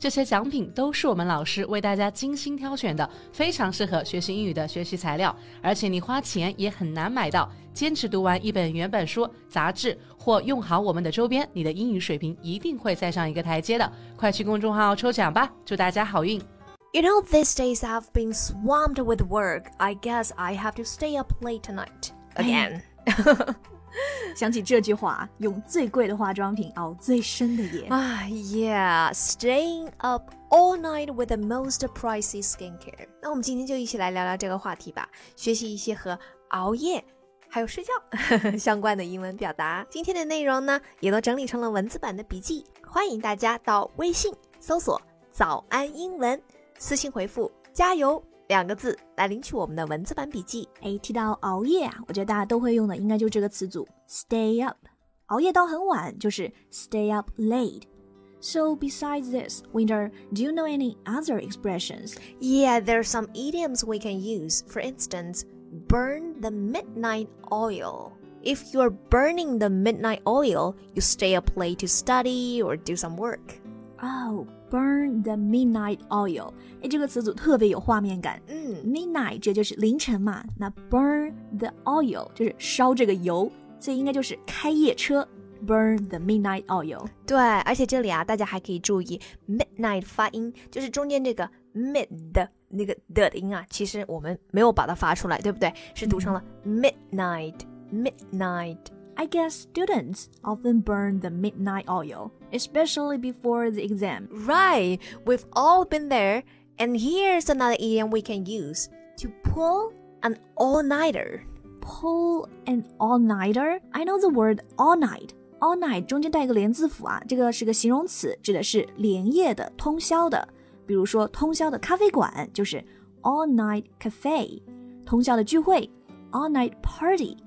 这些奖品都是我们老师为大家精心挑选的，非常适合学习英语的学习材料，而且你花钱也很难买到。坚持读完一本原版书、杂志或用好我们的周边，你的英语水平一定会再上一个台阶的。快去公众号抽奖吧，祝大家好运！You know, these days I've been swamped with work. I guess I have to stay up late tonight again. 想起这句话，用最贵的化妆品熬最深的夜。啊，Yeah，staying up all night with the most pricey skincare。那我们今天就一起来聊聊这个话题吧，学习一些和熬夜还有睡觉 相关的英文表达。今天的内容呢，也都整理成了文字版的笔记，欢迎大家到微信搜索“早安英文”，私信回复“加油”。两个字来领取我们的文字版笔记。哎，提到熬夜啊，我觉得大家都会用的应该就这个词组 stay up。熬夜到很晚就是 stay up late。So besides this, Winter, do you know any other expressions? Yeah, there are some idioms we can use. For instance, burn the midnight oil. If you're burning the midnight oil, you stay up late to study or do some work. Oh, burn the midnight oil，哎，这个词组特别有画面感。嗯，midnight 这就是凌晨嘛，那 burn the oil 就是烧这个油，所以应该就是开夜车。Burn the midnight oil。对，而且这里啊，大家还可以注意 midnight 发音，就是中间这个 mid 的那个的音啊，其实我们没有把它发出来，对不对？是读成了 midnight，midnight。I guess students often burn the midnight oil, especially before the exam. Right, we've all been there. And here's another idiom we can use to pull an all nighter. Pull an all nighter? I know the word all night. All night 中间带一个连字符啊，这个是个形容词，指的是连夜的、通宵的。比如说，通宵的咖啡馆就是 all night cafe，通宵的聚会 all night party。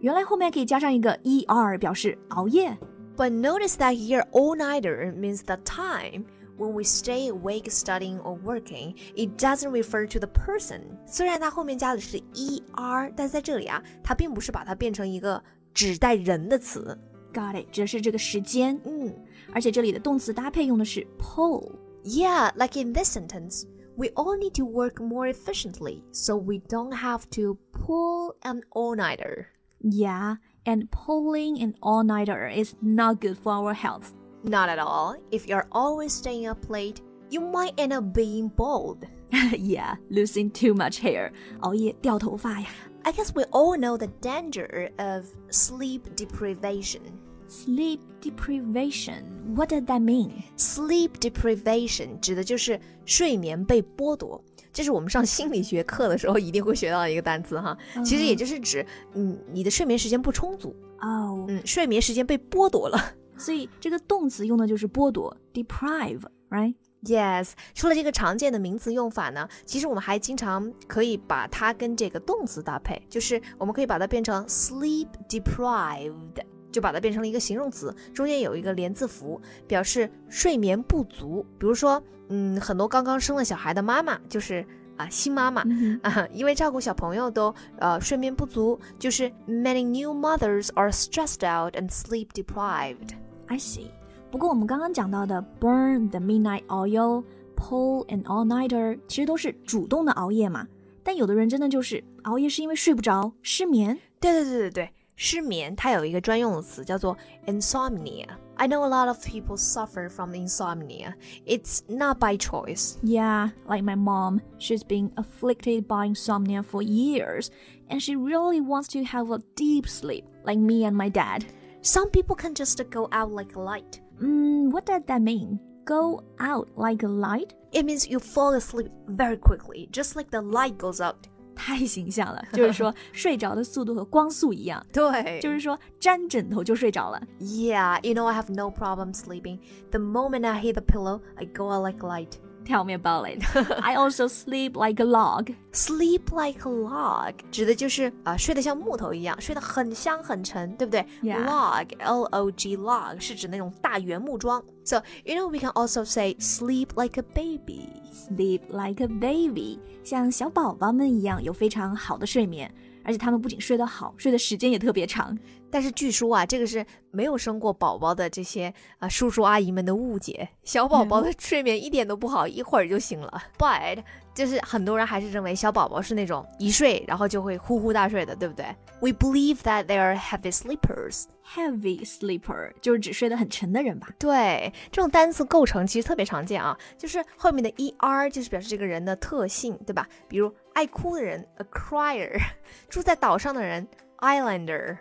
原来后面可以加上一个 er 表示熬夜。But notice that here all-nighter means the time when we stay awake studying or working. It doesn't refer to the person. 虽然它后面加的是 er，但在这里啊，它并不是把它变成一个指代人的词。Got it，指的是这个时间。嗯，而且这里的动词搭配用的是 pull。Yeah, like in this sentence. We all need to work more efficiently, so we don't have to pull an all-nighter. Yeah, and pulling an all nighter is not good for our health. Not at all. If you're always staying up late, you might end up being bald. yeah, losing too much hair. 熬夜掉头发呀。I guess we all know the danger of sleep deprivation. Sleep deprivation. What does that mean? Sleep deprivation 指的就是睡眠被剥夺。 这是我们上心理学课的时候一定会学到的一个单词哈，其实也就是指，嗯，你的睡眠时间不充足哦，嗯，睡眠时间被剥夺了，所以这个动词用的就是剥夺，deprive，right？Yes。除了这个常见的名词用法呢，其实我们还经常可以把它跟这个动词搭配，就是我们可以把它变成 sleep deprived，就把它变成了一个形容词，中间有一个连字符，表示睡眠不足，比如说。嗯，很多刚刚生了小孩的妈妈就是啊新妈妈啊，因为照顾小朋友都呃睡眠不足，就是 many new mothers are stressed out and sleep deprived. I see. 不过我们刚刚讲到的 burn the midnight oil, pull an all-nighter，其实都是主动的熬夜嘛。但有的人真的就是熬夜是因为睡不着，失眠。对对对对对。失眠，它有一个专用的词叫做 insomnia。I know a lot of people suffer from insomnia. It's not by choice. Yeah, like my mom. She's been afflicted by insomnia for years, and she really wants to have a deep sleep, like me and my dad. Some people can just go out like a light. Mm, what does that mean? Go out like a light? It means you fall asleep very quickly, just like the light goes out. 太形象了，就是说睡着的速度和光速一样。对，就是说沾枕头就睡着了。Yeah, you know I have no problem sleeping. The moment I hit the pillow, I go out like light. 跳面包类的。I also sleep like a log. Sleep like a log 指的就是啊、呃睡得像木头一样，睡得很香很沉，对不对 Yeah. Log L O G log 是指那种大原木桩。So you know we can also say sleep like a baby. Sleep like a baby，像小宝宝们一样有非常好的睡眠，而且他们不仅睡得好，睡的时间也特别长。 但是据说啊，这个是没有生过宝宝的这些啊、叔叔阿姨们的误解，小宝宝的睡眠一点都不好，一会儿就醒了。But 就是很多人还是认为小宝宝是那种一睡然后就会呼呼大睡的，对不对？We believe that they are heavy sleepers. Heavy sleeper 就是只睡得很沉的人吧？对，这种单词构成其实特别常见啊，就是后面的 er 就是表示这个人的特性，对吧？比如爱哭的人 a crier，住在岛上的人 islander。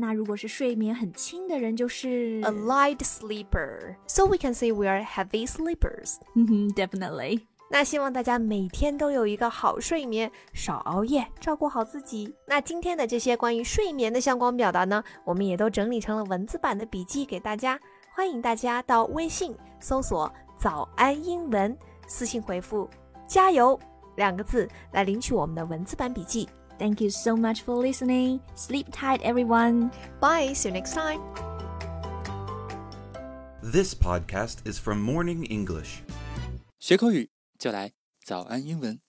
那如果是睡眠很轻的人，就是 a light sleeper. So we can say we are heavy sleepers.，definitely。那希望大家每天都有一个好睡眠，少熬夜，照顾好自己。那今天的这些关于睡眠的相关表达呢，我们也都整理成了文字版的笔记给大家。欢迎大家到微信搜索“早安英文”，私信回复“加油”两个字来领取我们的文字版笔记。Thank you so much for listening. Sleep tight, everyone. Bye, see you next time. This podcast is from Morning English. 学口语就来早安英文。